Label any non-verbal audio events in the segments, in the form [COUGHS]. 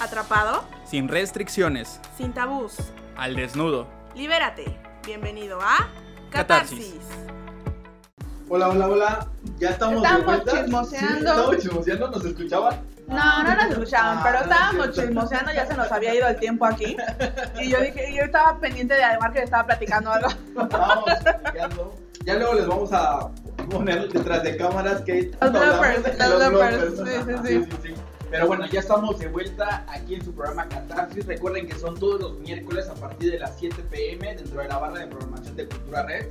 Atrapado, Sin restricciones. sin tabús. Al desnudo. Libérate. Bienvenido a Catarsis. Catarsis. Hola, hola, hola. Ya estamos, Estamos de vuelta. chismoseando. Sí, estamos chismoseando, ¿nos escuchaban? No, no nos escuchaban, Ah, pero estábamos chismoseando, ya se nos había ido el tiempo aquí. Y yo dije, yo estaba pendiente de Ademar que le estaba platicando algo. [LAUGHS] Estábamos explicando. Ya luego les vamos a poner detrás de cámaras que Los bloopers, los bloopers, bloopers. sí, sí, sí. Pero bueno, ya estamos de vuelta aquí en su programa Catarsis. Recuerden que son todos los miércoles a partir de las 7 pm dentro de la barra de programación de Cultura Red.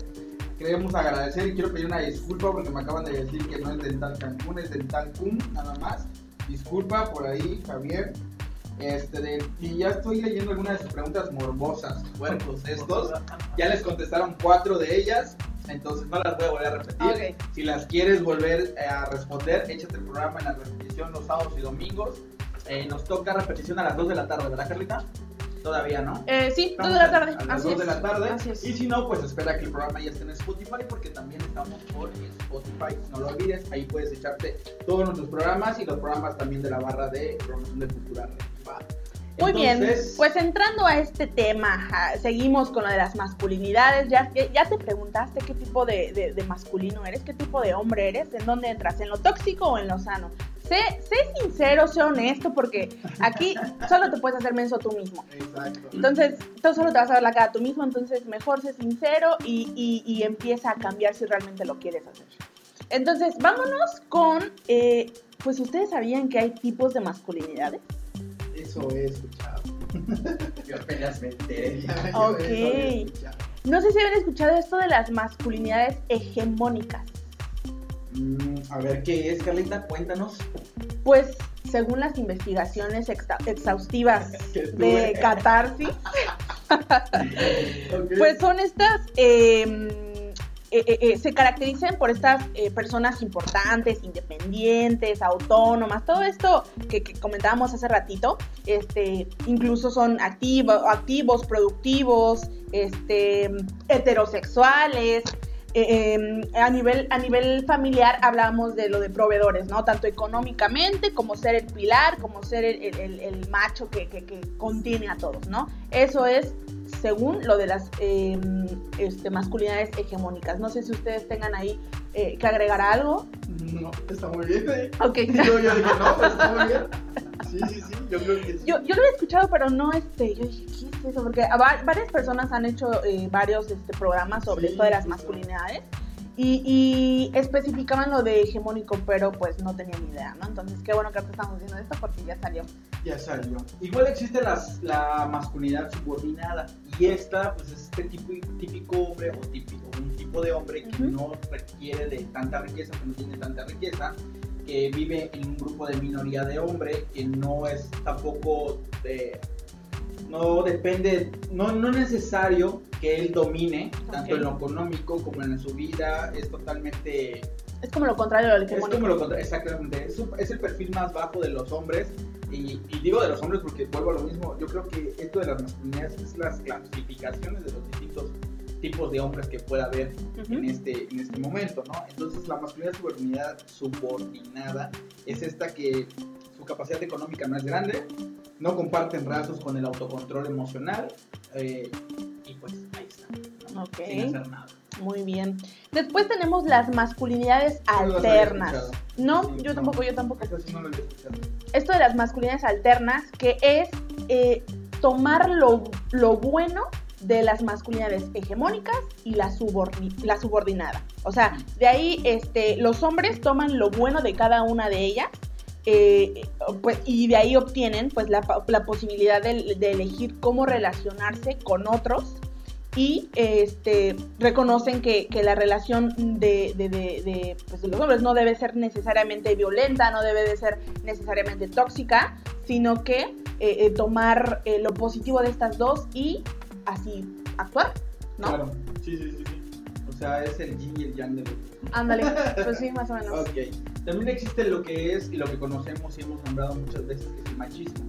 Queremos agradecer y quiero pedir una disculpa porque me acaban de decir que no es Dental Cancún, es Dental Cum, nada más. Disculpa por ahí, Javier. Este, de- y ya estoy leyendo algunas de sus preguntas morbosas, puercos estos. Ya les contestaron cuatro de ellas, entonces no las voy a volver a repetir. Si las quieres volver eh, a responder, échate el programa en la repetición los sábados y domingos. Eh, nos toca repetición a las 2 de la tarde, ¿verdad, Carlita? Todavía no. Eh, sí, Estamos dos de la tarde. A las Así 2 es. de la tarde. Así es. Y si no, pues espera que el programa ya esté en Spotify porque también estamos por Spotify. No lo olvides, ahí puedes echarte todos nuestros programas y los programas también de la barra de promoción de cultura. Muy bien, pues entrando a este tema, seguimos con lo de las masculinidades. Ya, ya- ya te preguntaste qué tipo de, de- de masculino eres, qué tipo de hombre eres, en dónde entras, en lo tóxico o en lo sano. Sé, sé sincero, sé honesto, porque aquí solo te puedes hacer menso tú mismo. Exacto. Entonces, tú solo te vas a ver la cara tú mismo, entonces mejor sé sincero y, y- y empieza a cambiar si realmente lo quieres hacer. Entonces, vámonos con, eh, pues ustedes sabían que hay tipos de masculinidades. Eso he escuchado. [LAUGHS] Yo apenas me enteré. [LAUGHS] Ok. Eso he escuchado. No sé si habían escuchado esto de las masculinidades hegemónicas. Mm, a ver qué es, Carlita, cuéntanos. Pues, según las investigaciones exhaustivas [LAUGHS] de. Catarsis, Ok. Pues son estas, eh, eh, eh, eh, se caracterizan por estas personas importantes, independientes, autónomas, todo esto que, comentábamos hace ratito, este, incluso son activo- activos, productivos, este, heterosexuales. eh, a, nivel, a nivel familiar hablamos de lo de proveedores, ¿no? Tanto económicamente como ser el pilar, como ser el, macho que- que contiene a todos, ¿no? Eso es según lo de las eh, este, masculinidades hegemónicas. No sé si ustedes tengan ahí eh, que agregar algo. No, está muy bien. ¿eh? Ok. [LAUGHS] Yo, yo dije, no, pues está muy bien. Sí, sí, sí, yo creo que sí. Yo, yo lo he escuchado, pero no este. Yo dije, ¿qué es eso? Porque a varias personas han hecho eh, varios este, programas sobre Sí, esto de las sí, masculinidades. Y, y especificaban lo de hegemónico, pero pues no tenía ni idea, ¿no? Entonces, qué bueno que ahorita estamos viendo esto porque ya salió. Ya salió. Igual existe las, la masculinidad subordinada. Y esta, pues es este tipo, típico hombre o típico, un tipo de hombre que no requiere de tanta riqueza, que no tiene tanta riqueza, que vive en un grupo de minoría de hombre, que no es tampoco de- no depende, no, no es necesario que él domine, tanto en lo económico como en su vida, es totalmente Es como lo contrario del es hegemónico. como lo contrario, exactamente. Es, un- es el perfil más bajo de los hombres. Y, y digo de los hombres porque vuelvo a lo mismo. Yo creo que esto de las masculinidades es las clasificaciones de los distintos tipos de hombres que pueda haber en, este, en este momento, ¿no? Entonces, la masculinidad subordinada, subordinada es esta que su capacidad económica no es grande, no comparten rasgos con el autocontrol emocional. eh, y pues ahí está, ¿no? Ok. sin hacer nada. Muy bien. Después tenemos las masculinidades No alternas. No, Sí, yo no. tampoco, yo tampoco. Sí no lo. Esto de las masculinidades alternas, que es eh, tomar lo, lo bueno de las masculinidades hegemónicas y la, subordi- la subordinada. O sea, de ahí este, los hombres toman lo bueno de cada una de ellas eh, pues, y de ahí obtienen pues, la, la posibilidad de, elegir cómo relacionarse con otros y este, reconocen que, que la relación de, de- de- de, pues, de los hombres no debe ser necesariamente violenta, no debe de ser necesariamente tóxica, sino que eh, eh, tomar eh, lo positivo de estas dos y así actuar, ¿no? Claro, sí, sí, sí, sí. O sea, es el yin y el yang de los Ándale, [LAUGHS] pues sí, más o menos. Ok. También existe lo que es y lo que conocemos y hemos nombrado muchas veces que es el machismo.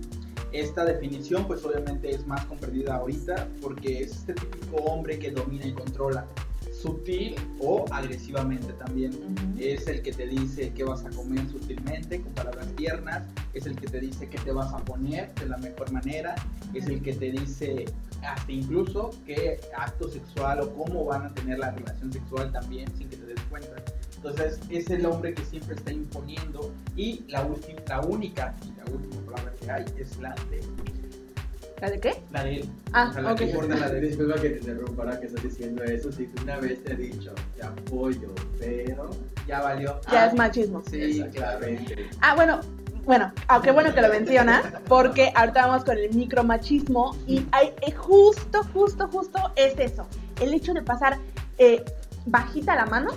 Esta definición pues obviamente es más comprendida ahorita porque es este típico hombre que domina y controla sutil o agresivamente también. Es el que te dice qué vas a comer sutilmente, con palabras tiernas. Es el que te dice qué te vas a poner de la mejor manera. Es el que te dice hasta incluso qué acto sexual o cómo van a tener la relación sexual también sin que te des cuenta. Entonces es el hombre que siempre está imponiendo y la, última, la única y la última palabra que hay es la de, ¿La de qué? la de él. Ah, O sea, la que importa la de él. Disculpa que te interrumpa ahora que estás diciendo eso. Si tú una vez te he dicho, te apoyo, pero. Ya valió. Ya Ah, es machismo. Sí, Exactamente. Ah, bueno, bueno, aunque bueno que lo mencionas, porque ahorita vamos con el micromachismo y hay eh, justo, justo, justo es eso. El hecho de pasar eh, bajita la mano,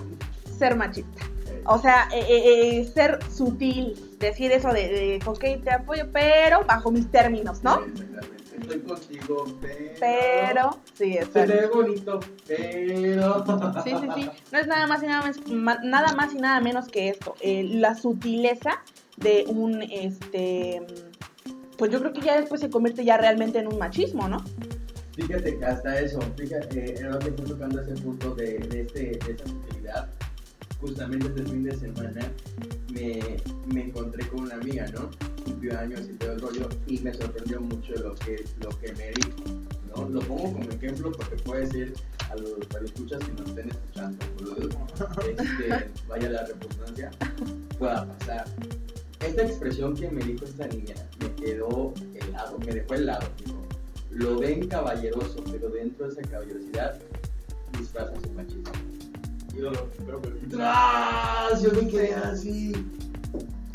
ser machista. O sea, eh, ser sutil, decir eso de, de, ok, te apoyo, pero bajo mis términos, ¿no? Exactamente. Estoy contigo, pero. Pero, sí, Se exacto. ve bonito, pero. Sí, sí, sí. [LAUGHS] No es nada más y nada, más, nada más y nada menos que esto. la sutileza de un, este, pues yo creo que ya después se convierte ya realmente en un machismo, ¿no? Fíjate hasta eso, fíjate, eh, ahora que estoy tocando ese punto de, de, este, de esa sutilidad, justamente este fin de semana me, me encontré con una amiga, ¿no? Cumplió años y todo el rollo, y me sorprendió mucho lo que, lo que me dijo, ¿no? Lo pongo como ejemplo porque puede ser a los escuchas que nos estén escuchando, [LAUGHS] este, vaya la redundancia, pueda pasar. Esta expresión que me dijo esta niña me quedó helado, me dejó helado, lo ven caballeroso, pero dentro de esa caballerosidad disfraza su machismo. Yo lo creo que ¡Tras! Yo me quedé así.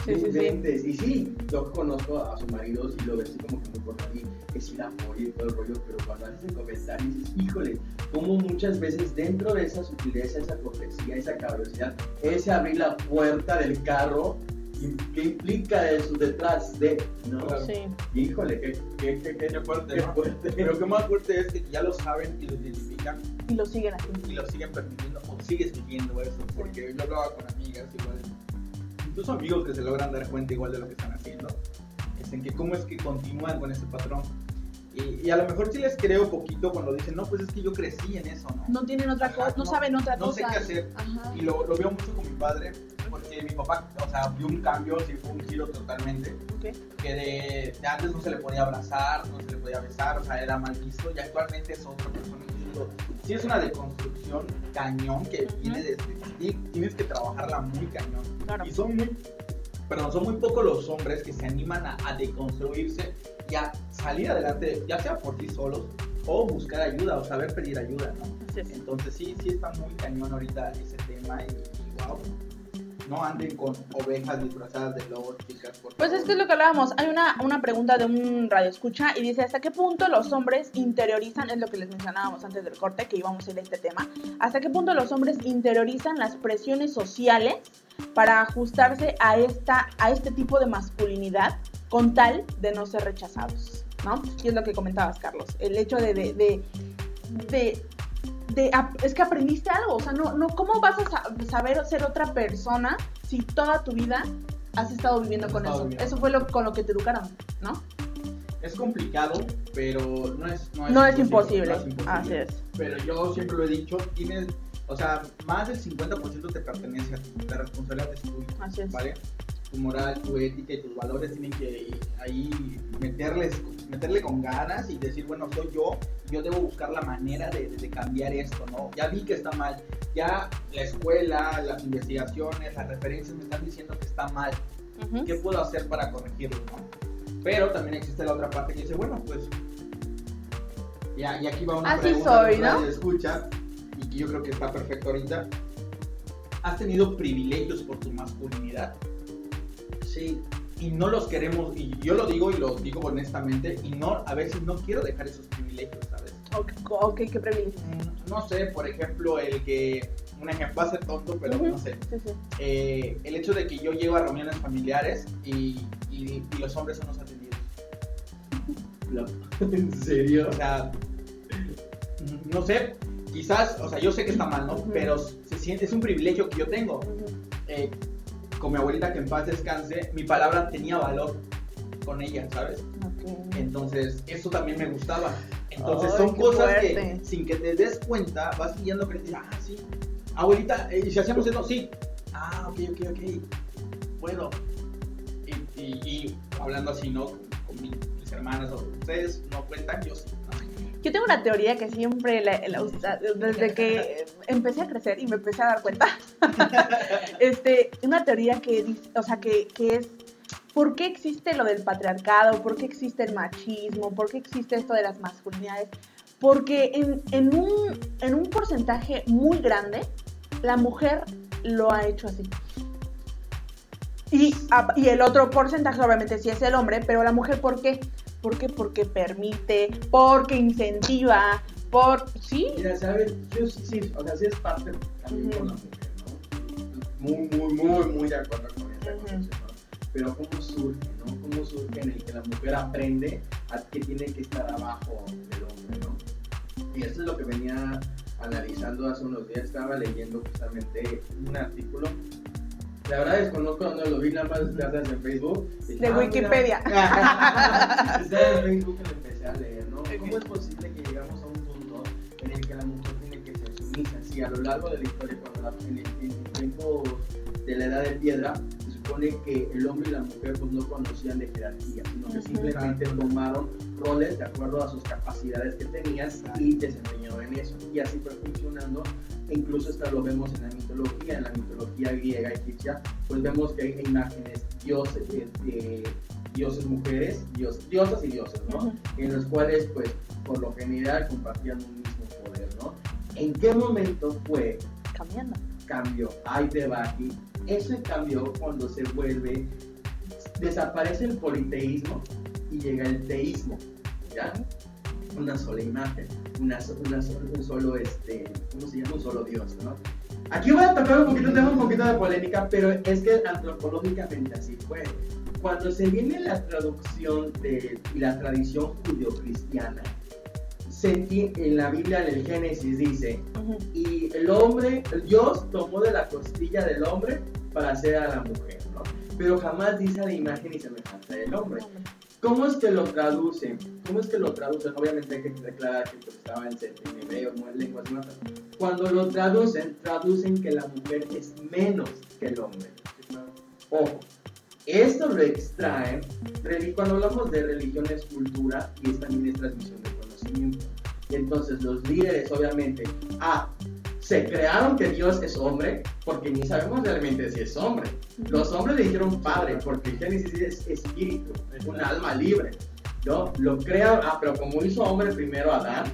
Sí, sí, sí. Y sí, yo conozco a su marido, sí lo veo así como que muy por ahí, es ir a morir y todo el rollo, pero cuando haces el comentario dices, híjole, como muchas veces dentro de esa sutileza, esa cortesía, esa caballerosidad, ese abrir la puerta del carro, y- ¿qué implica eso detrás de? ¿No? Sí. Híjole, qué, qué, qué, qué, Qué fuerte, qué ¿no? fuerte. Pero qué más fuerte es que ya lo saben y lo identifican Y lo siguen así. y lo siguen permitiendo o sigues viviendo eso. Porque yo hablaba con amigas igual, incluso amigos que se logran dar cuenta igual de lo que están haciendo, es en que cómo es que continúan con ese patrón. Y, y a lo mejor sí les creo poquito cuando dicen, no, pues es que yo crecí en eso, ¿no? No tienen otra cosa, no, No- saben otra no sé cosa. qué hacer. Ajá. Y lo, lo veo mucho con mi padre, porque mi papá, o sea, vio un cambio, sí fue un giro totalmente. Ok. que de, de antes no se le podía abrazar, no se le podía besar, o sea, era mal visto, y actualmente es otra persona. Sí es una deconstrucción cañón que viene desde ti, tienes que trabajarla muy cañón. Claro. Y son muy, perdón, son muy pocos los hombres que se animan a, a deconstruirse y a salir adelante, ya sea por sí solos o buscar ayuda o saber pedir ayuda, ¿no? Entonces sí, sí está muy cañón ahorita ese tema y, y wow. No anden con ovejas disfrazadas de lobos, chicas. Por Pues es que es lo que hablábamos. Hay una, una pregunta de un radio escucha y dice, ¿hasta qué punto los hombres interiorizan, es lo que les mencionábamos antes del corte, que íbamos a ir a este tema, ¿hasta qué punto los hombres interiorizan las presiones sociales para ajustarse a, esta, a este tipo de masculinidad con tal de no ser rechazados? ¿No? Y es lo que comentabas, Carlos. El hecho de... de, de, de- es que aprendiste algo, o sea, no, no, ¿cómo vas a sa- saber ser otra persona si toda tu vida has estado viviendo Has con estado eso? viviendo. Eso fue lo, con lo que te educaron, ¿no? Es complicado, pero no es, no es, No es imposible, no es imposible. así es. Pero yo siempre lo he dicho, tienes, o sea, más del 50% te pertenece a ti, la responsabilidad es tuya, Así es. ¿vale? Tu moral, tu ética y tus valores tienen que ahí meterles, meterle con ganas y decir, bueno, soy yo, yo debo buscar la manera de, de cambiar esto, ¿no? Ya vi que está mal, ya la escuela, las investigaciones, las referencias me están diciendo que está mal. ¿qué puedo hacer para corregirlo, no? Pero también existe la otra parte que dice, bueno, pues, ya, y aquí va una Así pregunta soy, radio escucha, y que yo creo que está perfecto ahorita. ¿Has tenido privilegios por tu masculinidad? Sí, Y no los queremos, y yo lo digo y lo digo honestamente, y no, a veces no quiero dejar esos privilegios, ¿sabes? Ok, ok, qué privilegio. Mm, No sé, por ejemplo, el que, un ejemplo, va a ser tonto, pero no sé. Sí, sí. Eh, el hecho de que yo llego a reuniones familiares y, y- y los hombres son los atendidos. no. [LAUGHS] ¿En serio? O sea, mm, no sé, quizás, o sea, yo sé que está mal, ¿no? Pero se siente, es un privilegio que yo tengo. Eh, con mi abuelita que en paz descanse, mi palabra tenía valor con ella, ¿sabes? Entonces, eso también me gustaba. Entonces, Ay, son cosas fuerte. que sin que te des cuenta, vas siguiendo creciendo. Ah, sí. Abuelita, eh, ¿y si hacemos eso? Sí. Ah, ok, ok, ok. Bueno. Y, y- y hablando así, ¿no? Con mi- mis hermanas o ustedes no cuentan, yo sí. Yo tengo una teoría que siempre la, la desde que empecé a crecer y me empecé a dar cuenta. [LAUGHS] este, una teoría que o sea, que, que es ¿por qué existe lo del patriarcado? ¿Por qué existe el machismo? ¿Por qué existe esto de las masculinidades? Porque en, en un, en un porcentaje muy grande, la mujer lo ha hecho así. Y, y el otro porcentaje obviamente sí es el hombre, pero la mujer ¿por qué? ¿Por qué? Porque permite, porque incentiva, por... ¿Sí? Mira, ¿sabes? Yo sí, o sea, sí es parte también con la mujer, ¿no? Muy, muy, muy, muy de acuerdo con esa concepción, ¿no? Pero ¿cómo surge, no? ¿Cómo surge en el que la mujer aprende a que tiene que estar abajo del hombre, ¿no? Y esto es lo que venía analizando hace unos días, estaba leyendo justamente un artículo. La verdad desconozco dónde lo vi, nada más gracias en Facebook. Y De "Ah, mira". Wikipedia. [LAUGHS] Estaba en Facebook que lo empecé a leer, ¿no? ¿Cómo es posible que llegamos a un punto en el que la mujer tiene que ser sumisa? Sí, a lo largo de la historia, cuando la, en, el, en el tiempo de la edad de piedra, se supone que el hombre y la mujer pues no conocían de jerarquía, sino que simplemente tomaron roles de acuerdo a sus capacidades que tenían y desempeñaron en eso. Y así fue funcionando. Incluso esto lo vemos en la mitología, en la mitología griega egipcia, pues vemos que hay imágenes dioses, de dioses mujeres, dios, diosas y dioses, ¿no? En los cuales pues por lo general compartían un mismo poder, ¿no? ¿En qué momento fue Cambiando. cambio? Ahí te va aquí. Eso cambió cuando se vuelve, desaparece el politeísmo y llega el teísmo, ¿ya? Una sola imagen, una, una un solo, este, ¿cómo se llama? Un solo Dios, ¿no? Aquí voy a tocar un poquito, tengo un poquito de polémica, pero es que antropológicamente así fue. Cuando se viene la traducción de, y la tradición judio-cristiana, en la Biblia, en el Génesis, dice, Ujú. y el hombre, Dios tomó de la costilla del hombre para hacer a la mujer, ¿no? Pero jamás dice la imagen y semejanza del hombre. ¿Cómo es que lo traducen? ¿Cómo es que lo traducen? Obviamente hay que declarar que pues, estaba en, en hebreo, no en lenguas muertas. Cuando lo traducen, traducen que la mujer es menos que el hombre. Ojo, esto lo extraen, cuando hablamos de religión es cultura y es también es transmisión de conocimiento. Entonces los líderes obviamente, ah, se crearon que Dios es hombre, porque ni sabemos realmente si es hombre. Los hombres le dijeron padre, porque Génesis es espíritu, es un alma libre. ¿no? Lo crea, ah, pero como hizo hombre primero Adán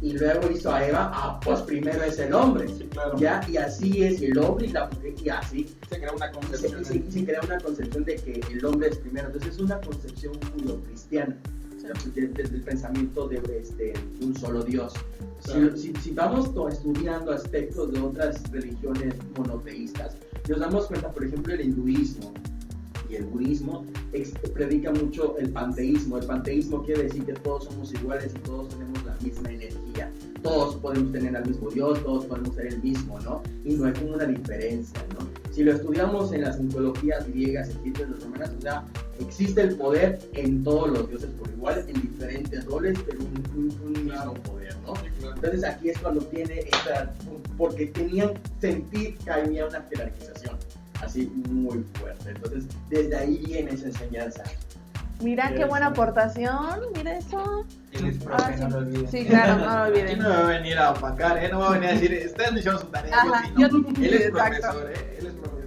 y luego hizo a Eva, ah, pues primero es el hombre. Sí, claro. ¿Ya? Y así es el hombre y la mujer, y así Se crea una concepción. se- se crea una concepción de que el hombre es primero. Entonces es una concepción judio-cristiana, desde el pensamiento de, este, de un solo Dios. Si- Claro. Si, si vamos estudiando aspectos de otras religiones monoteístas, nos damos cuenta, por ejemplo, el hinduismo y el budismo ex- predica mucho el panteísmo. El panteísmo quiere decir que todos somos iguales y todos tenemos la misma energía. Todos podemos tener al mismo Dios, todos podemos ser el mismo, ¿no? Y no hay como una diferencia, ¿no? Si lo estudiamos en las mitologías griegas, egipcias, las romanas, o sea, existe el poder en todos los dioses por igual, en diferentes roles, pero un, un- un mismo poder, ¿no? Sí. Entonces aquí es cuando tiene esta, porque tenían, sentir que había una jerarquización así muy fuerte. Entonces desde ahí viene esa enseñanza. Mira qué buena aportación, mira eso. Él es Ah, profe, no lo olviden. Sí, claro, no lo Aquí olviden. no me va a venir a opacar, ¿eh? No me va a venir a decir, ustedes no hicieron su tarea, Ajá, yo sí, yo- ¿no? Él es exacto. profesor, ¿eh? Él.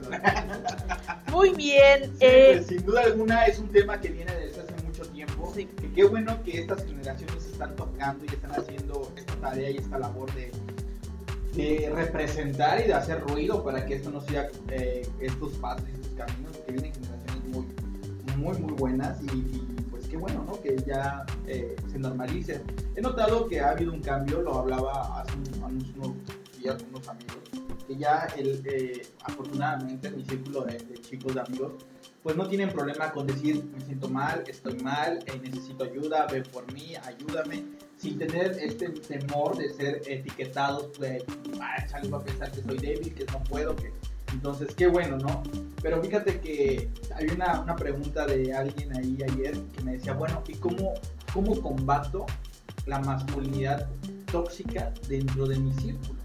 [LAUGHS] Muy bien. Sí, eh, pues, sin duda alguna es un tema que viene desde hace mucho tiempo. Sí. Que qué bueno que estas generaciones están tocando y están haciendo esta tarea y esta labor de, de representar y de hacer ruido para que esto no siga eh, estos pasos y estos caminos, que vienen generaciones muy, muy, muy buenas y, y, pues qué bueno, ¿no? Que ya eh, se normalice. He notado que ha habido un cambio, lo hablaba hace un- hace unos días con unos amigos, que ya el, eh, afortunadamente mi círculo de, chicos, de amigos, pues no tienen problema con decir me siento mal, estoy mal, eh, necesito ayuda, ven por mí, ayúdame, sin tener este temor de ser etiquetados, pues, ah, chale, va a pensar que soy débil, que no puedo, que Entonces, qué bueno, ¿no? Pero fíjate que hay una, una pregunta de alguien ahí ayer que me decía, bueno, ¿y cómo, cómo combato la masculinidad tóxica dentro de mi círculo?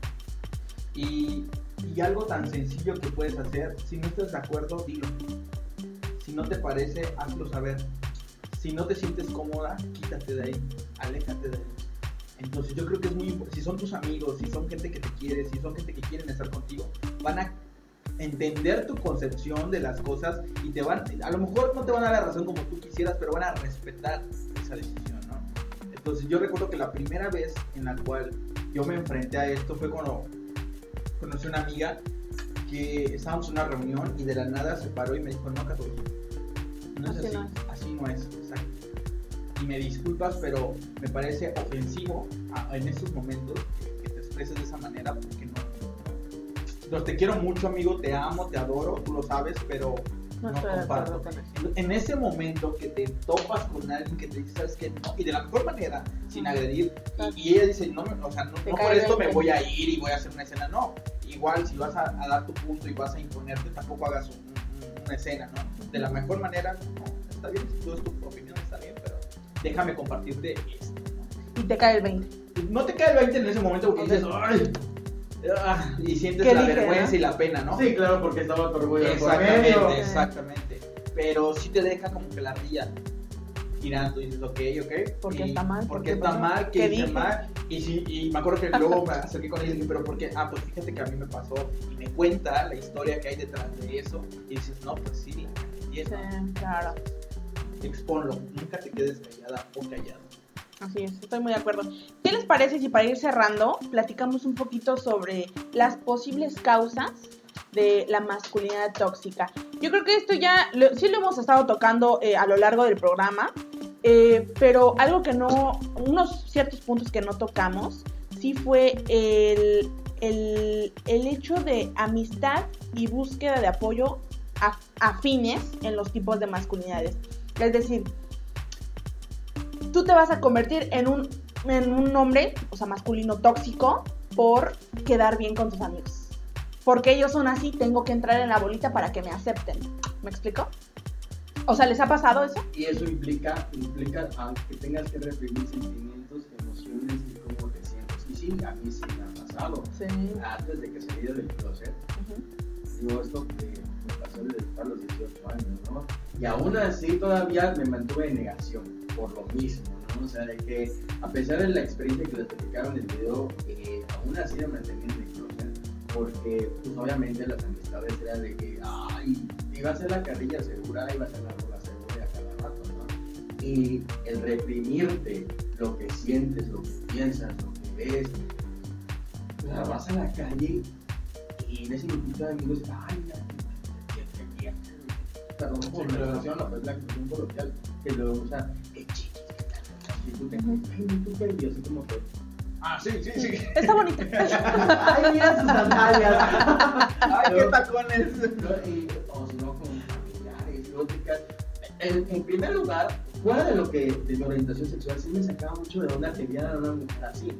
Y, algo tan sencillo que puedes hacer, si no estás de acuerdo, dilo. Si no te parece, hazlo saber. Si no te sientes cómoda, quítate de ahí, aléjate de ahí. Entonces yo creo que es muy importante, si son tus amigos, si son gente que te quiere, si son gente que quieren estar contigo, van a entender tu concepción de las cosas y te van, a lo mejor no te van a dar la razón como tú quisieras, pero van a respetar esa decisión, ¿no? Entonces yo recuerdo que la primera vez en la cual yo me enfrenté a esto fue cuando conocí una amiga que estábamos en una reunión y de la nada se paró y me dijo, no, Católico, no es Así así, no es. exacto. Y me disculpas, pero me parece ofensivo a- en estos momentos que, te expreses de esa manera porque no. no, te quiero mucho, amigo, te amo, te adoro, tú lo sabes, pero No comparto. En ese momento que te topas con alguien que te dice, ¿sabes qué? No, y de la mejor manera, sin agredir, y, y ella dice, no, o sea, no, no por esto me 20. voy a ir y voy a hacer una escena, no. Igual, si vas a, a dar tu punto y vas a imponerte, tampoco hagas un- un- una escena, ¿no? De la mejor manera, no, está bien, si tú es tu opinión, está bien, pero déjame compartirte esto, ¿no? Y te cae el 20. No te cae el 20 en ese momento porque dices, ¡ay! Ah, y sientes ¿Qué la dije, vergüenza no? y la pena, ¿no? Sí, claro, porque estaba tu orgullo por Exactamente, medio. exactamente. Pero sí te deja como que la ría girando y dices, ok, ok. ¿Por qué y está mal? ¿Por ¿Por está pasó? mal? ¿Qué, ¿Qué hice dije? mal? Y, sí, y me acuerdo que luego me acerqué con ella y dije, pero ¿por qué? Ah, pues fíjate que a mí me pasó. Y me cuenta la historia que hay detrás de eso. Y dices, no, pues sí, la Sí, claro. Exponlo. Nunca te quedes callada o callado. Así es, estoy muy de acuerdo. ¿Qué les parece si para ir cerrando platicamos un poquito sobre las posibles causas de la masculinidad tóxica? Yo creo que esto ya lo- sí lo hemos estado tocando eh, a lo largo del programa, eh, pero algo que no, unos ciertos puntos que no tocamos, sí fue el, el, el hecho de amistad y búsqueda de apoyo af- afines en los tipos de masculinidades. Es decir, tú te vas a convertir en un, en un hombre, o sea, masculino tóxico, por quedar bien con tus amigos. Porque ellos son así, tengo que entrar en la bolita para que me acepten. ¿Me explico? O sea, ¿les ha pasado eso? Y eso implica, implica aunque tengas que reprimir sentimientos, emociones y cómo te sientes. Y sí, a mí sí me ha pasado. Sí. Antes de que saliera del closet, digo esto que me pasó desde a los 18 años, ¿no? Y aún así todavía me mantuve en negación por lo mismo, ¿no? O sea, de que a pesar de la experiencia que les platicaron en el video, eh, aún así me mantenía en. Porque, pues obviamente las amistades eran de que, ay, iba a ser la carrilla segura, iba a ser la bola segura a cada rato, ¿no? Y el reprimirte lo que sientes, lo que piensas, lo que ves, la vas a la calle y en ese grupito de amigos, ay, qué- perdón por la expresión, la coloquial, que lo chiquis, qué qué, y así como que, Ah, sí, sí, sí. Está bonito. [LAUGHS] ay, mira sus sandalias. Ay, qué tacones. ¿no? Y- o si no, con familiares, lógicas. En, en primer lugar, fuera de lo que de mi orientación sexual, sí me sacaba mucho de onda que vieran a una mujer así.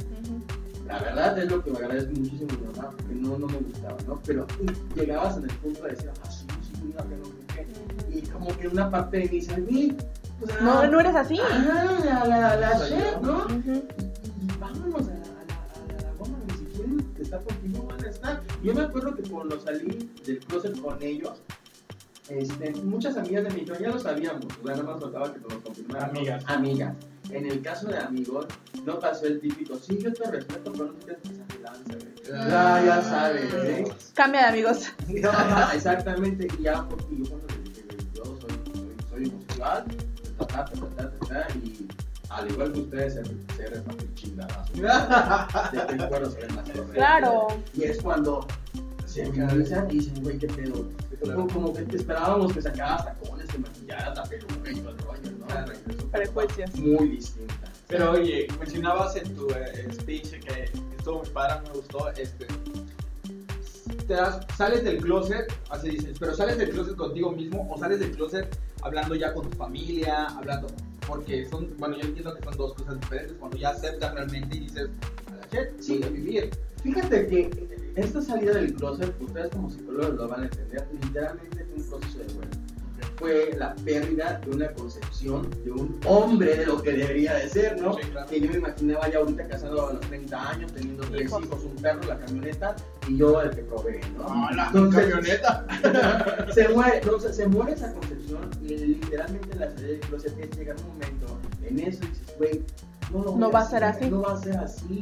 La verdad es lo que me agradezco muchísimo a mi mamá, porque no, no me gustaba, ¿no? Pero uh, llegabas en el punto de decir, ah, sí, sí, mira que no sé qué. Y como que una parte de mí dice, "Ni, pues, No, ah, no eres así. ah, la, la, la yo. ¿no? Ujú. Y, y vámonos a la, a la, a la goma, ni si quieren estar contigo van a estar. Yo me acuerdo que cuando salí del closet con ellos, este, muchas amigas de mi ya lo sabíamos, nada más faltaba que nos confirmaran. Amigas. Amigas. En el caso de amigos, no pasó el típico, sí, yo te respeto, pero no te lanza, güey. Ah. Ya, ya sabes, ¿eh? Cambia de amigos. [LAUGHS] Ajá, Exactamente, y ya porque yo cuando les dije, yo soy, soy, soy homosexual, ta, ta, ta, ta, ta, ta, y al igual que ustedes, ser, ser más chingadas. [LAUGHS] De cuero se. Claro. Y es cuando se canalizan y dicen, güey, qué pedo. Como, como que te esperábamos que sacabas tacones, que maquillaras la peluca y todo el rollo, ¿no? Claro. Prejuicios. Muy distinta. Pero oye, mencionabas en tu eh, speech que estuvo muy padre, me gustó, este, te das- sales del closet, así dices, pero sales del closet contigo mismo o sales del closet hablando ya con tu familia, hablando, porque son, bueno, yo entiendo que son dos cosas diferentes, cuando ya aceptas realmente y dices, a la shit, Sí. a vivir. Fíjate que esta salida del closet, ustedes como psicólogos lo van a entender, literalmente fue un proceso de duelo. Fue la pérdida de una concepción de un hombre de lo que debería de ser, ¿no? Sí, claro. Que yo me imaginaba ya ahorita casado a los 30 años, teniendo tres Hijos. un perro, la camioneta y yo el que provee, ¿no? No, la Entonces- camioneta. [LAUGHS] se muere, no, se, se muere esa concepción y literalmente la salida del closet es llegar un momento en eso y dices, güey, no, No va a ser así. No va a ser así,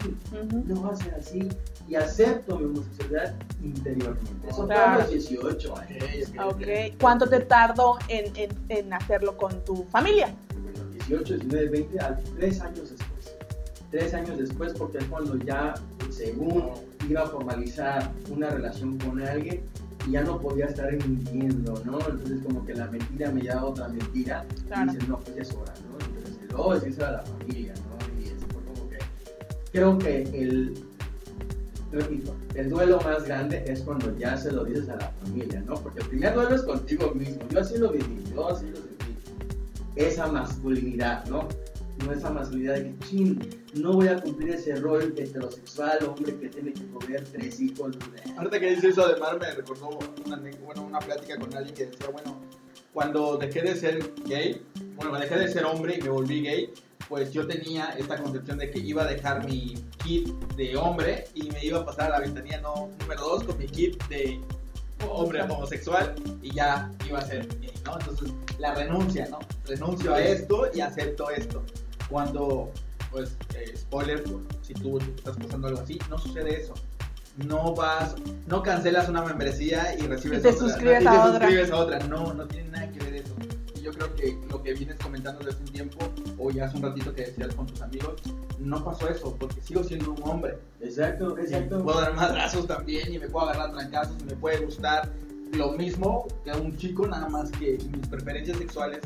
no va a ser así. Y acepto mi homosexualidad interiormente. Eso fue a los 18 años. Ok. ¿Cuánto te tardó en, en, en hacerlo con tu familia? Bueno, 18, 19, 20, a- tres años después. Tres años después, porque es cuando ya, según iba a formalizar una relación con alguien, y ya no podía estar mintiendo, ¿no? Entonces, como que la mentira me lleva a otra mentira, Claro. y dices, no, pues ya es hora, ¿no? Entonces, luego decirse a la familia, Creo que el. Repito, el duelo más grande es cuando ya se lo dices a la familia, ¿no? Porque el primer duelo es contigo mismo. Yo así lo viví, yo así lo sentí esa masculinidad, ¿no? No esa masculinidad de que, chin, no voy a cumplir ese rol heterosexual, hombre que tiene que proveer tres hijos. Ahorita que dice eso de Mar me recordó una, bueno, una plática con alguien que decía, bueno, cuando dejé de ser gay, bueno, dejé de ser hombre y me volví gay, pues yo tenía esta concepción de que iba a dejar mi kit de hombre y me iba a pasar a la ventanilla no, número 2 con mi kit de hombre homosexual y ya iba a ser gay, ¿no? Entonces, la renuncia, ¿no? Renuncio a esto y acepto esto. Cuando, pues, eh, spoiler, si tú estás pasando algo así, no sucede eso. No vas, no cancelas una membresía y recibes Y te otra, suscribes ¿no? a y te otra. suscribes a otra. No, no tiene nada que ver yo creo que lo que vienes comentando desde un tiempo, o ya hace un ratito que decías con tus amigos, no pasó eso, porque sigo siendo un hombre. Exacto, Y exacto. puedo dar madrazos también y me puedo agarrar trancazos y me puede gustar lo mismo que a un chico, nada más que mis preferencias sexuales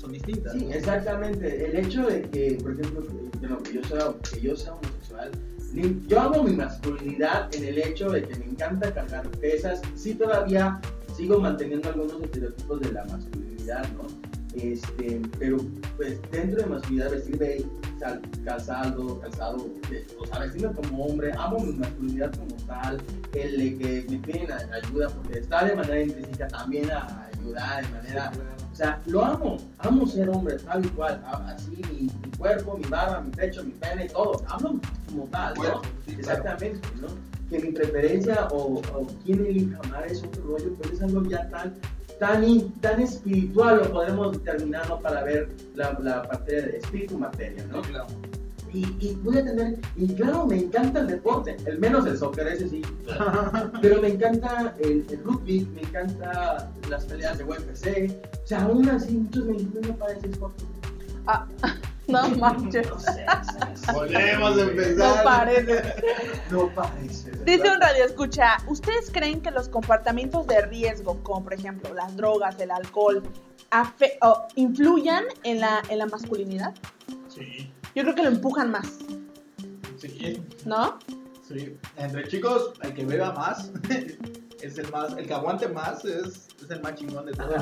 son distintas. Sí, ¿no? exactamente. El hecho de que, por ejemplo, que, yo sea, que yo sea homosexual, yo amo mi masculinidad en el hecho de que me encanta cargar pesas. Sí, todavía sigo manteniendo algunos estereotipos de la masculinidad, ¿no? Este, pero pues dentro de masculinidad vestirme calzado, calzado, o sea, vestirme como hombre, amo mi masculinidad como tal, el que me piden ayuda porque está de manera intrínseca también a ayudar de manera o sea, lo amo, amo ser hombre, tal y cual, así mi, mi cuerpo, mi barba, mi pecho, mi pene, todo, amo como tal. Exactamente, ¿no? Que mi preferencia o, o quién elija amar es otro rollo, pero es algo ya tan, tan, in- tan espiritual, lo podremos determinar, ¿no? Para ver la, la parte de espíritu materia, ¿no? Sí, claro. Y, y voy a tener, y claro, me encanta el deporte, el menos el soccer, ese sí, [LAUGHS] pero me encanta el, el rugby, me encanta las peleas de UFC, o sea, aún así muchos me dicen, no parece deporte. No manches. Volvemos a empezar. No parece. No parece. Dice un radio escucha, ¿ustedes creen que los comportamientos de riesgo, como por ejemplo las drogas, el alcohol, afe- o influyan en la, en la masculinidad? Sí, Yo creo que lo empujan más, sí, ¿no? sí. Entre chicos, el que beba más es el más, el que aguante más es, es el más chingón de todos.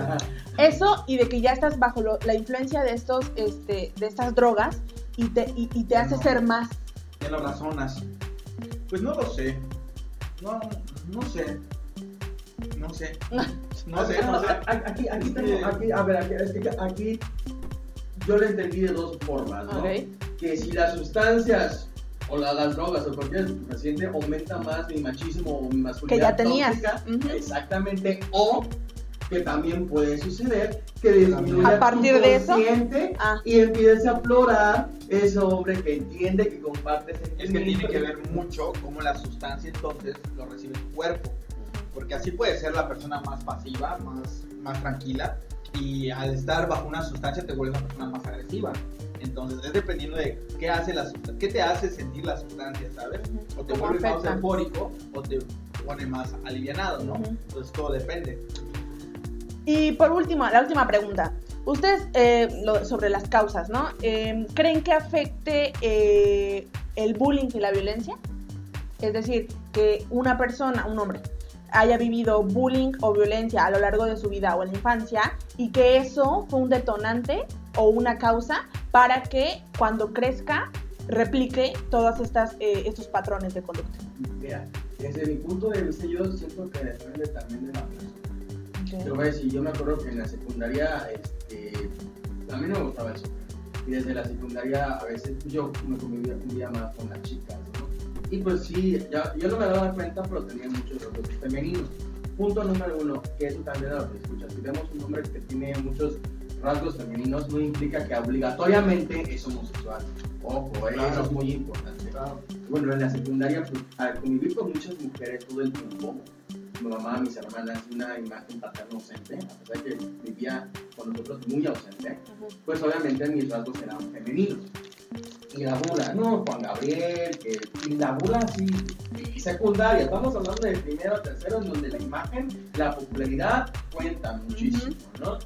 Eso y de que ya estás bajo lo- la influencia de estos, este, de estas drogas y te, y, y te hace No. ser más. Ya lo razonas. Pues no lo sé. No, no sé. No sé. No sé, no sé. [LAUGHS] Aquí, aquí tengo, aquí, a ver, aquí, es que aquí yo lo entendí de dos formas, ¿no? Que si las sustancias o la- las drogas o cualquier estupefaciente aumenta más mi machismo o mi masculinidad Que ya tenías. tóxica, Ujú. exactamente, o que también puede suceder que disminuya A partir tu de eso, ah. y empiece a aflorar ese hombre que entiende, que comparte Es que tiene que ver mucho cómo la sustancia entonces lo recibe tu cuerpo. Porque así puede ser la persona más pasiva, más, más tranquila. Y al estar bajo una sustancia te vuelves una persona más agresiva. Entonces es dependiendo de qué hace la qué te hace sentir la sustancia, ¿sabes? O te vuelve más eufórico o te pone más alivianado, ¿no? Ujú. Entonces todo depende. Y por último, la última pregunta. Ustedes, eh, lo- sobre las causas, ¿no? Eh, ¿Creen que afecte eh, el bullying y la violencia? Es decir, que una persona, un hombre, haya vivido bullying o violencia a lo largo de su vida o en la infancia y que eso fue un detonante o una causa para que cuando crezca replique todos estas, eh, estos patrones de conducta. Mira, Desde mi punto de vista, yo siento que depende también de la persona. Te Ok. voy a decir, yo me acuerdo que en la secundaria, este, a mí no me gustaba eso. Y desde la secundaria, a veces yo me convivía, convivía más con las chicas, ¿no? Y pues sí, ya, yo no me daba cuenta, pero tenía muchos rasgos femeninos. Punto número uno, que eso también lo que escuchas. Si vemos un hombre que tiene muchos rasgos femeninos, no implica que obligatoriamente es homosexual. Ojo, eh, Claro. eso es muy importante. Bueno, en la secundaria, pues, al convivir con muchas mujeres todo el tiempo, mi mamá, mis hermanas, una imagen paterna ausente, a pesar de que vivía con nosotros muy ausente, pues obviamente mis rasgos eran femeninos. Y la burla, no, Juan Gabriel, que, y la burla así, y secundaria, estamos hablando de primero, tercero, en donde la imagen, la popularidad cuenta muchísimo, ¿no?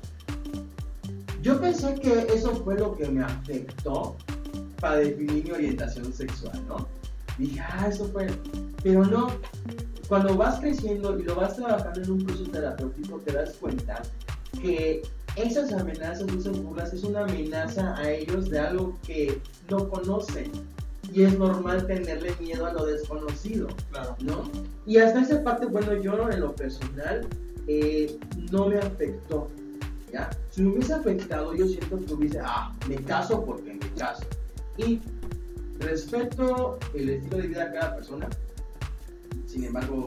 Yo pensé que eso fue lo que me afectó para definir mi orientación sexual, ¿no? Dije, ah, eso fue. Pero no, cuando vas creciendo y lo vas trabajando en un proceso terapéutico, te das cuenta que esas amenazas, esas burlas, es una amenaza a ellos de algo que no conocen. Y es normal tenerle miedo a lo desconocido. Claro. ¿no? Y hasta esa parte, bueno, yo en lo personal eh, no me afectó, ¿ya? Si me hubiese afectado, yo siento que hubiese, ah, me caso porque me caso. Y respeto el estilo de vida de cada persona, sin embargo,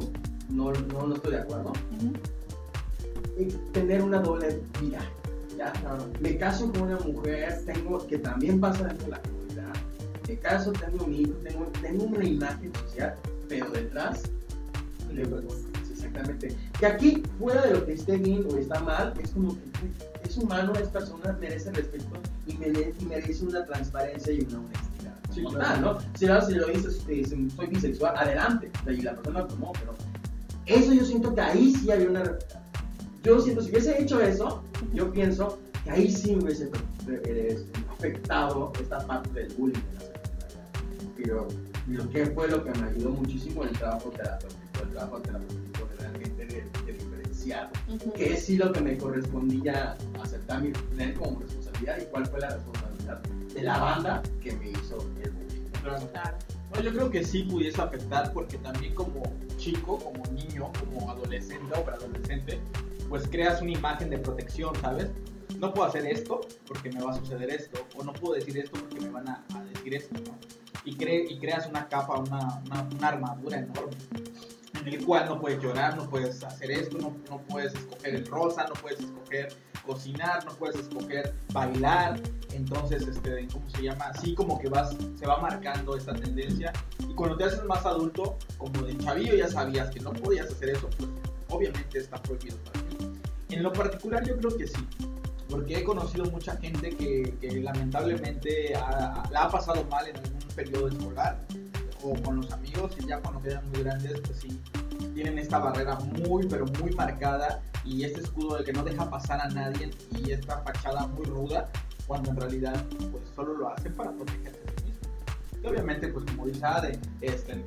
no, no, no estoy de acuerdo. Y tener una doble vida, ¿ya? Me caso con una mujer, tengo, que también pasa dentro de la comunidad. Me caso, tengo un hijo, tengo, tengo una imagen social, pero detrás, le Que aquí, fuera de lo que esté bien o está mal, es como que es humano, es persona, merece respeto y mere- y merece una transparencia y una honestidad. Sí, Como claro. tal, ¿no? Si si lo dices, este, soy bisexual, adelante. Y la persona lo tomó, pero eso yo siento que ahí sí había una. Yo siento, si hubiese hecho eso, yo pienso que ahí sí me hubiese eh, afectado esta parte del bullying en la secundaria. Pero lo que fue lo que me ayudó muchísimo el trabajo terapéutico, el trabajo terapéutico qué es sí lo que me correspondía aceptar mi tener como responsabilidad y cuál fue la responsabilidad de la banda que me hizo el bullying. Claro. Claro. No, yo creo que sí pudiese afectar porque también como chico, como niño, como adolescente o preadolescente, pues creas una imagen de protección, ¿sabes? No puedo hacer esto porque me va a suceder esto, o no puedo decir esto porque me van a, a decir esto, ¿no? Y, cre- y creas una capa, una, una, una armadura enorme, en el cual no puedes llorar, no puedes hacer esto, no, no puedes escoger el rosa, no puedes escoger cocinar, no puedes escoger bailar, entonces, este, ¿cómo se llama? Así como que vas, se va marcando esta tendencia. Y cuando te haces más adulto, como de chavillo ya sabías que no podías hacer eso, pues obviamente está prohibido para ti. En lo particular yo creo que sí, porque he conocido mucha gente que, lamentablemente ha- la ha pasado mal en algún periodo escolar o con los amigos y ya cuando quedan muy grandes, pues sí, tienen esta barrera muy, pero muy marcada y este escudo de que no deja pasar a nadie y esta fachada muy ruda, cuando en realidad pues solo lo hacen para protegerse a sí mismos. Y obviamente, pues como dice Ade, este,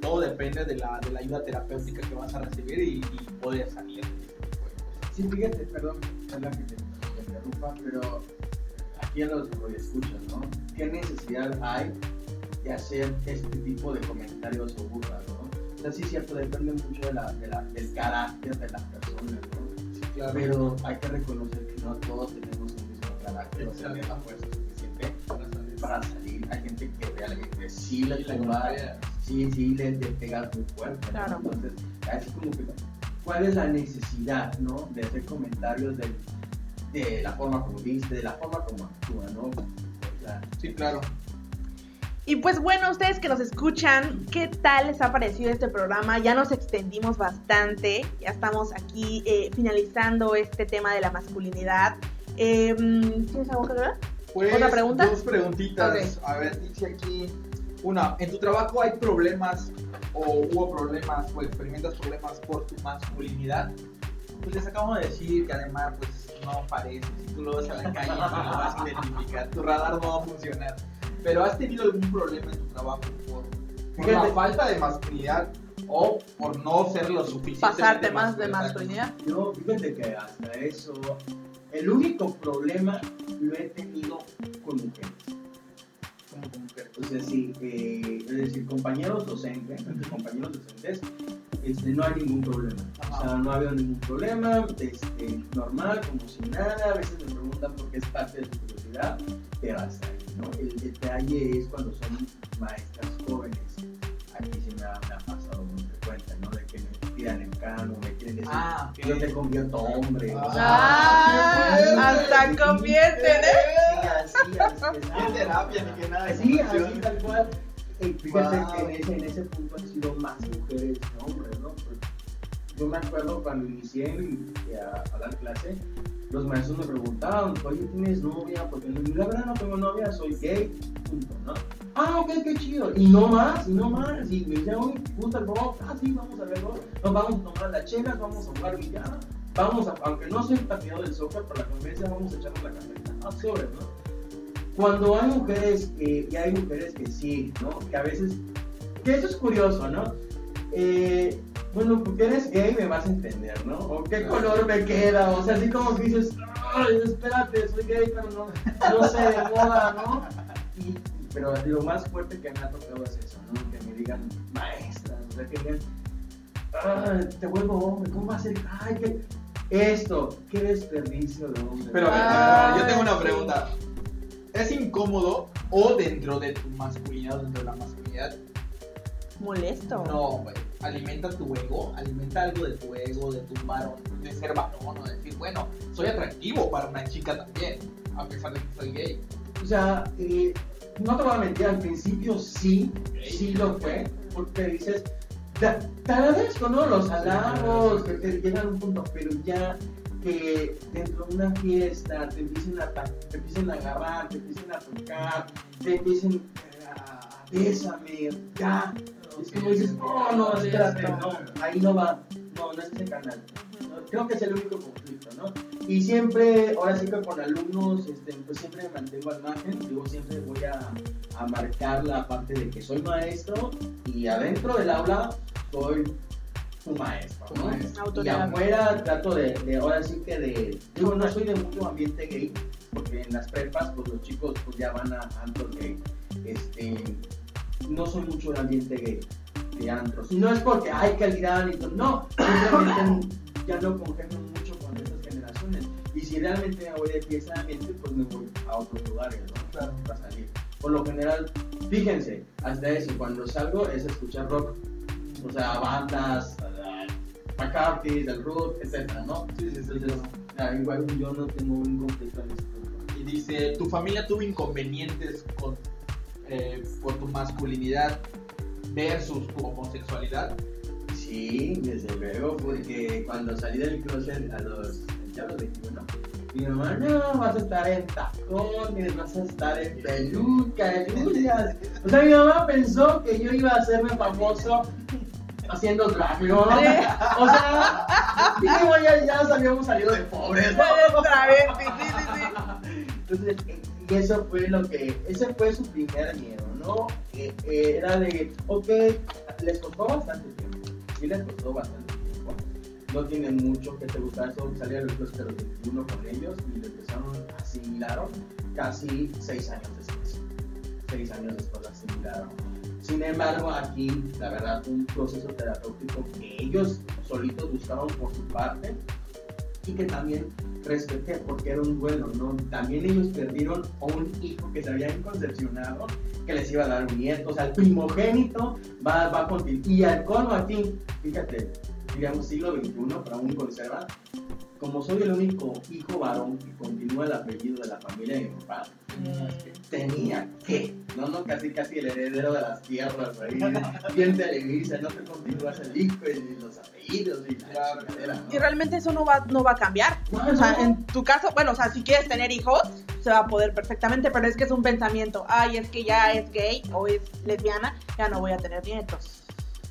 todo depende de la, de la ayuda terapéutica que vas a recibir y, y poder salir. de de. Sí, fíjate, perdón, perdón que te, te interrumpa, pero aquí en los escuchas, ¿no? ¿Qué necesidad hay de hacer este tipo de comentarios o burlas, ¿no? O sea, sí es cierto, depende mucho de la, de la- del carácter de las personas, ¿no? Pero hay que reconocer que no todos tenemos el mismo carácter, o sea, la fuerza suficiente Para salir. para salir. Hay gente que realmente sí le contraria. sí, sí le, pegas muy fuerte. ¿no? Claro. Entonces, así como que, ¿cuál es la necesidad, no? De hacer comentarios de, de la forma como viste, de la forma como actúa, ¿no? O sea, Sí, claro. Y pues bueno, ustedes que nos escuchan, ¿qué tal les ha parecido este programa? Ya nos extendimos bastante, ya estamos aquí eh, finalizando este tema de la masculinidad. Eh, ¿Tienes algo que ver? Pues, ¿Otra pregunta? Dos preguntitas. A ver, dice aquí. Una, ¿en tu trabajo hay problemas o hubo problemas o experimentas problemas por tu masculinidad? Pues les acabamos de decir que además, pues no parece. Si tú lo ves a la calle, [LAUGHS] no lo vas a identificar. Tu radar no va a funcionar. Pero ¿has tenido algún problema en tu trabajo por, por la falta de masculinidad o por no ser lo suficiente? Pasar temas de masculinidad. yo, fíjate que hasta eso, el único problema lo he tenido con mujeres. Como con mujer. O sea, sí, eh, decir, compañeros docentes, entre compañeros docentes, este, no hay ningún problema. O sea, no ha habido ningún problema, este, normal, como si nada. A veces me preguntan por qué es parte de su curiosidad, pero hasta ahí, ¿no? El detalle es cuando son maestras jóvenes. Aquí sí me ha, me ha pasado muy frecuente, ¿no? De que me tiran el cano, me quieren decir, Ah, ok. yo te convierto hombre. sea, Ah, sí, hasta sí, convierten, ¿eh? Sí, así, así, [LAUGHS] así. terapia ni que nada. Sí, así tal cual. Eh, fíjate Wow. que en ese, en ese punto han sido más mujeres que hombres, ¿no? Yo me acuerdo cuando inicié en- a, dar clase, los maestros me preguntaban, oye, ¿tienes novia? Porque la verdad no tengo novia, soy gay. Ah, ok, qué chido. Y no más, y no más. Y me decían, oye, ¿te gusta el? Ah, sí, vamos a ver rock. Nos vamos a tomar las chelas, vamos a jugar billar. Vamos a, aunque no soy partidario del soccer, por la convivencia vamos a echarnos la carreta. Ah, sobre, ¿no? Cuando hay mujeres que, y hay mujeres que sí, ¿no? Que a veces, que eso es curioso, ¿no? Eh, bueno, porque eres gay me vas a entender, ¿no? O qué color me queda, o sea, así como que dices, ay, espérate, soy gay, pero no, no sé de moda, ¿no? Y, pero lo más fuerte que me ha tocado es eso, ¿no? Que me digan, maestra, o sea, que me digan, "Ay, te vuelvo hombre, ¿cómo va a ser? Ay, qué... Esto, qué desperdicio de hombre. Pero a ver, Ah, yo tengo una pregunta. ¿Es incómodo o dentro de tu masculinidad o dentro de la masculinidad? Molesto. No, güey. Alimenta tu ego, alimenta algo de tu ego, de tu varón, de ser varón, o decir, bueno, soy atractivo para una chica también, a pesar de que soy gay. O sea, eh, no te voy a mentir, al principio sí, sí lo fue, porque dices, te, te agradezco, ¿no? Los halagos, que te llegan a un punto, pero ya que dentro de una fiesta te empiecen a, te empiecen a agarrar, te empiecen a tocar, te empiecen eh, a bésame, ya. Es como dices, oh, no, espérate, no, ahí no va, no, no es ese canal. ¿no? Creo que es el único conflicto, ¿no? Y siempre, ahora sí que con alumnos, este, pues siempre me mantengo al margen, digo, siempre voy a, a marcar la parte de que soy maestro y adentro del aula soy tu maestro, ¿no? Y afuera trato de, de, ahora sí que de, digo, no soy de mucho ambiente gay, porque en las prepas, pues los chicos pues ya van a antro gay, este, no soy mucho de ambiente gay, de antros, y no es porque hay calidad ni no, simplemente [COUGHS] ya no congeno mucho con esas generaciones, y si realmente me voy de de ambiente, pues me voy a otros lugares, ¿no? Claro. Para salir. Por lo general, fíjense, hasta eso, cuando salgo es escuchar rock, o sea, bandas, McCarthy, del rock, etcétera, ¿no? Sí, sí, sí, Entonces, igual yo no tengo un conflicto en ese punto. Y dice, tu familia tuvo inconvenientes con, eh, por tu masculinidad versus tu homosexualidad. Sí, desde luego, porque cuando salí del closet a los, ya los 21, mi mamá, no, vas a estar en tacones, vas a estar en peluca, Julias. O sea, mi mamá pensó que yo iba a hacerme famoso haciendo drag, ¿no? O sea, digo, ya, ya nos habíamos salido de pobres, ¿no? Entonces, y eso fue lo que, ese fue su primer miedo, ¿no? Eh, eh, era de, ok, les costó bastante tiempo, sí les costó bastante tiempo. No tienen mucho que te gusta eso, salí a los dos pero 21 con ellos y lo empezaron, asimilaron casi seis años después. Seis años después asimilaron. Sin embargo, aquí, la verdad, un proceso terapéutico que ellos solitos buscaron por su parte y que también respeté porque era un duelo, ¿no? También ellos perdieron a un hijo que se habían concepcionado, que les iba a dar un nieto, o sea, el primogénito va, va a. Y al colmo aquí, fíjate, digamos siglo XXI, pero aún conserva, como soy el único hijo varón que continúa el apellido de la familia de mi papá, tenía que, no, no, casi, casi el heredero de las tierras ahí, bien Televisa, no te continúas el hijo y los apellidos y la ¿no? Y realmente eso no va, no va a cambiar. No, O sea, no. en tu caso, bueno, o sea, si quieres tener hijos, se va a poder perfectamente, pero es que es un pensamiento. Ay, es que ya es gay o es lesbiana, ya no voy a tener nietos.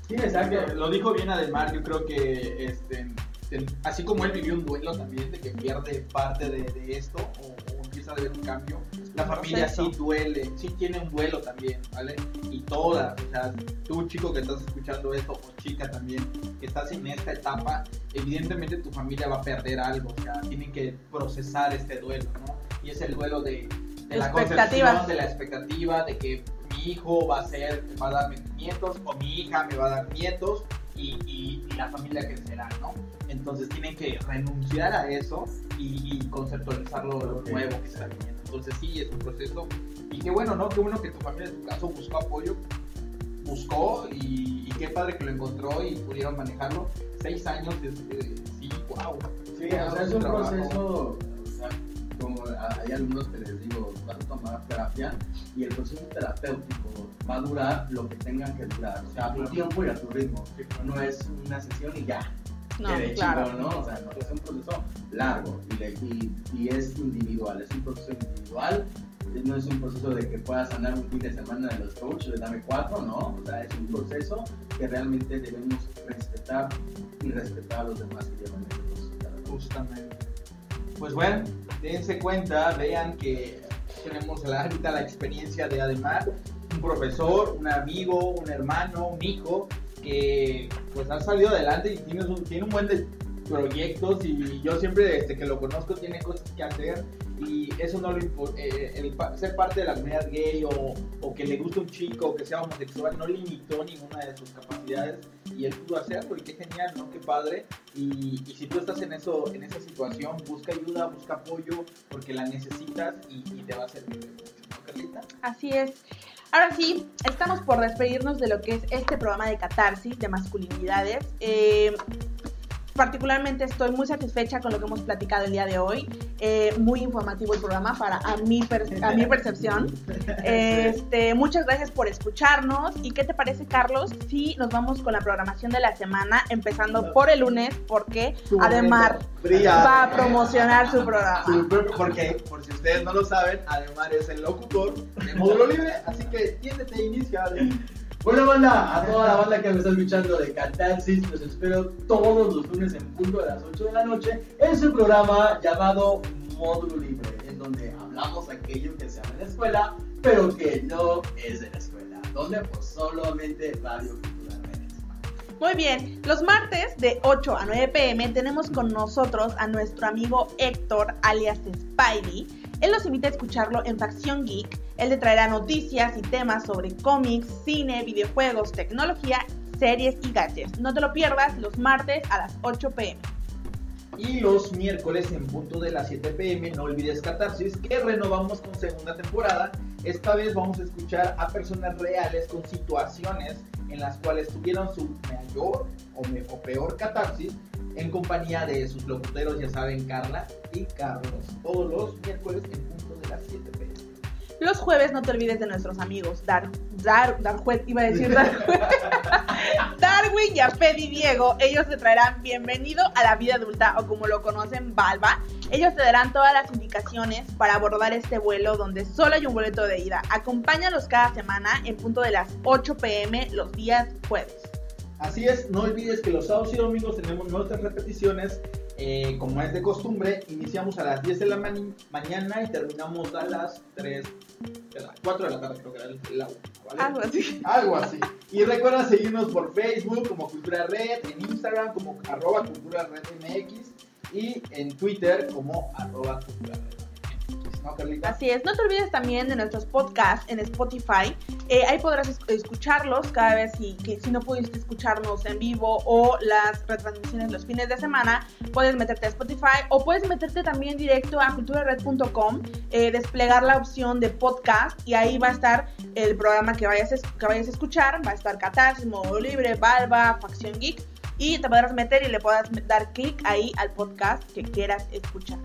Sí, exacto. Lo dijo bien Ademar, yo creo que este, ten- así como él vivió un duelo también de que pierde parte de, de esto o, o empieza a haber un cambio, la familia sí duele, sí tiene un duelo también, ¿vale? Y todas, o sea, tú chico que estás escuchando esto o chica también, que estás en esta etapa, evidentemente tu familia va a perder algo, o sea, tienen que procesar este duelo, ¿no? Y es el duelo de, de la concepción, de la expectativa, de que mi hijo va a ser, va a darme nietos, o mi hija me va a dar nietos, y, y- y la familia crecerá, ¿no? Entonces tienen que renunciar a eso y, y conceptualizarlo lo nuevo que está viniendo. Entonces sí, es un proceso. Y qué bueno, ¿no? Qué bueno que tu familia en tu caso buscó apoyo, buscó y, qué padre que lo encontró y pudieron manejarlo. Seis años, es, eh, sí, wow. Sí, o sea, es un proceso, como a- hay alumnos que les digo, vas a tomar terapia y el proceso terapéutico va a durar lo que tengan que durar, o sea, a tu tiempo y a tu ritmo. No es una sesión y ya, No, quede claro. chido, ¿no? O sea, no, es un proceso largo y, le- y- y es individual, es un proceso individual. No es un proceso de que puedas sanar un fin de semana de los coaches, de dame cuatro, no. O sea, es un proceso que realmente debemos respetar y respetar a los demás que llevan este proceso. Justamente. Pues bueno, dense cuenta, vean que tenemos la, ahorita la experiencia de Ademar, un profesor, un amigo, un hermano, un hijo, que pues ha salido adelante y tiene un, tiene un buen proyectos y yo siempre desde que lo conozco tiene cosas que hacer y eso no lo impo- eh, el ser parte de la comunidad gay o, o que le guste un chico o que sea homosexual no limitó ninguna de sus capacidades y él pudo hacerlo y qué genial, ¿no? Qué padre y, si tú estás en eso en esa situación, busca ayuda, busca apoyo, porque la necesitas y, te va a servir mucho, ¿no, Carlita? Así es. Ahora sí, estamos por despedirnos de lo que es este programa de catarsis de masculinidades. Eh, particularmente estoy muy satisfecha con lo que hemos platicado el día de hoy. Eh, muy informativo el programa para a mi, a mi percepción. [LAUGHS] Este, muchas gracias por escucharnos. ¿Y qué te parece, Carlos? Si nos vamos con la programación de la semana, empezando por el lunes, porque Ademar va a promocionar su programa. Porque, por si ustedes no lo saben, Ademar es el locutor de Módulo Libre, así que tiéndete inicia. Bueno, banda, a toda la banda que me está escuchando de Catarsis, los espero todos los lunes en punto de las 8 de la noche en su programa llamado Módulo Libre, en donde hablamos aquello que se habla en la escuela, pero que no es de la escuela, donde pues solamente Radio. Muy bien, los martes de 8 a 9 pm tenemos con nosotros a nuestro amigo Héctor, alias Spidey. Él nos invita a escucharlo en Facción Geek. Él le traerá noticias y temas sobre cómics, cine, videojuegos, tecnología, series y gadgets. No te lo pierdas los martes a las 8 pm. Y los miércoles en punto de las 7 pm, no olvides Catarsis, que renovamos con segunda temporada. Esta vez vamos a escuchar a personas reales con situaciones en las cuales tuvieron su mayor o, o peor catarsis en compañía de sus locuteros, ya saben, Carla y Carlos. Todos los miércoles en punto de las 7 pm. Los jueves no te olvides de nuestros amigos Dar, Dar, Darjuez, iba a decir Darjuez. [LAUGHS] Darwin, Yaped y Diego, ellos te traerán bienvenido a la vida adulta o como lo conocen, Balba. Ellos te darán todas las indicaciones para abordar este vuelo donde solo hay un boleto de ida. Acompáñalos cada semana en punto de las 8 pm los días jueves. Así es, no olvides que los sábados y domingos tenemos nuestras repeticiones. eh, como es de costumbre, iniciamos a las 10 de la mañana y terminamos a las 3, de las 4 de la tarde, creo que era el, la una, ¿vale? Algo así. Algo así. Y recuerda seguirnos por Facebook como Cultura Red, en Instagram como arroba Cultura Red MX y en Twitter como arroba Cultura Red. Así es, no te olvides también de nuestros podcasts en Spotify. Eh, ahí podrás es- escucharlos cada vez si, que, si no pudiste escucharnos en vivo o las retransmisiones los fines de semana, puedes meterte a Spotify o puedes meterte también directo a culturared.com, eh, desplegar la opción de podcast y ahí va a estar el programa que vayas que vayas a escuchar, va a estar Catarsis, Modo Libre, Balba, Facción Geek. Y te podrás meter y le podrás dar clic ahí al podcast que quieras escuchar.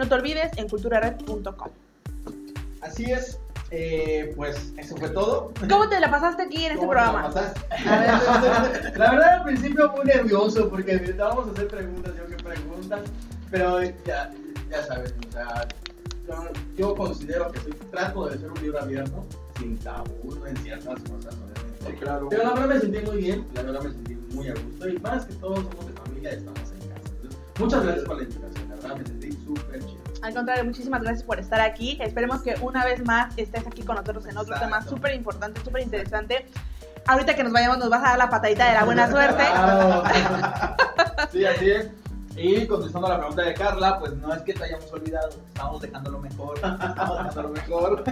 No te olvides en culturared.com. Así es. eh, pues eso fue todo. ¿Cómo te la pasaste aquí en este ¿Cómo te la programa? pasaste? La verdad al principio muy nervioso porque estábamos a hacer preguntas, yo que preguntas, pero ya, ya sabes, o sea, yo, yo considero que soy, trato de ser un libro abierto, sin tabú en ciertas cosas, obviamente. Sí, claro. Pero la verdad me sentí muy bien, la verdad me sentí muy a gusto y más que todos somos de familia y estamos en casa. Entonces, muchas gracias por la invitación, súper chido. Al contrario, muchísimas gracias por estar aquí. Esperemos que una vez más estés aquí con nosotros en otro Exacto. tema súper importante, súper interesante. Ahorita que nos vayamos nos vas a dar la patadita de la buena [LAUGHS] suerte. Sí, así es. Y contestando a la pregunta de Carla, pues no es que te hayamos olvidado, estamos dejando lo mejor, [LAUGHS] estamos dejando lo mejor.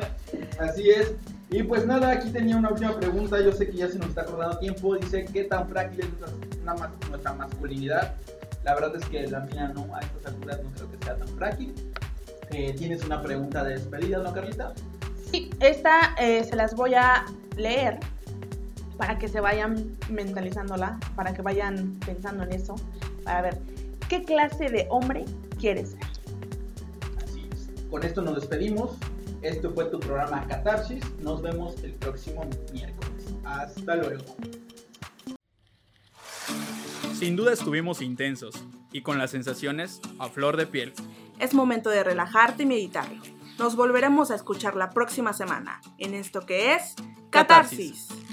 [LAUGHS] Así es. Y pues nada, aquí tenía una última pregunta. Yo sé que ya se nos está acordando tiempo. Dice: ¿Qué tan frágil es nuestra, una nuestra masculinidad? La verdad es que la mía no, a estas alturas no creo que sea tan frágil. Eh, Tienes una pregunta de despedida, ¿no, Carlita? Sí, esta eh, se las voy a leer para que se vayan mentalizándola, para que vayan pensando en eso, para ver qué clase de hombre quieres ser. Así es. Con esto nos despedimos. Este fue tu programa Catarsis. Nos vemos el próximo miércoles. Hasta luego. Sin duda estuvimos intensos y con las sensaciones a flor de piel. Es momento de relajarte y meditarlo. Nos volveremos a escuchar la próxima semana en esto que es Catarsis. Catarsis.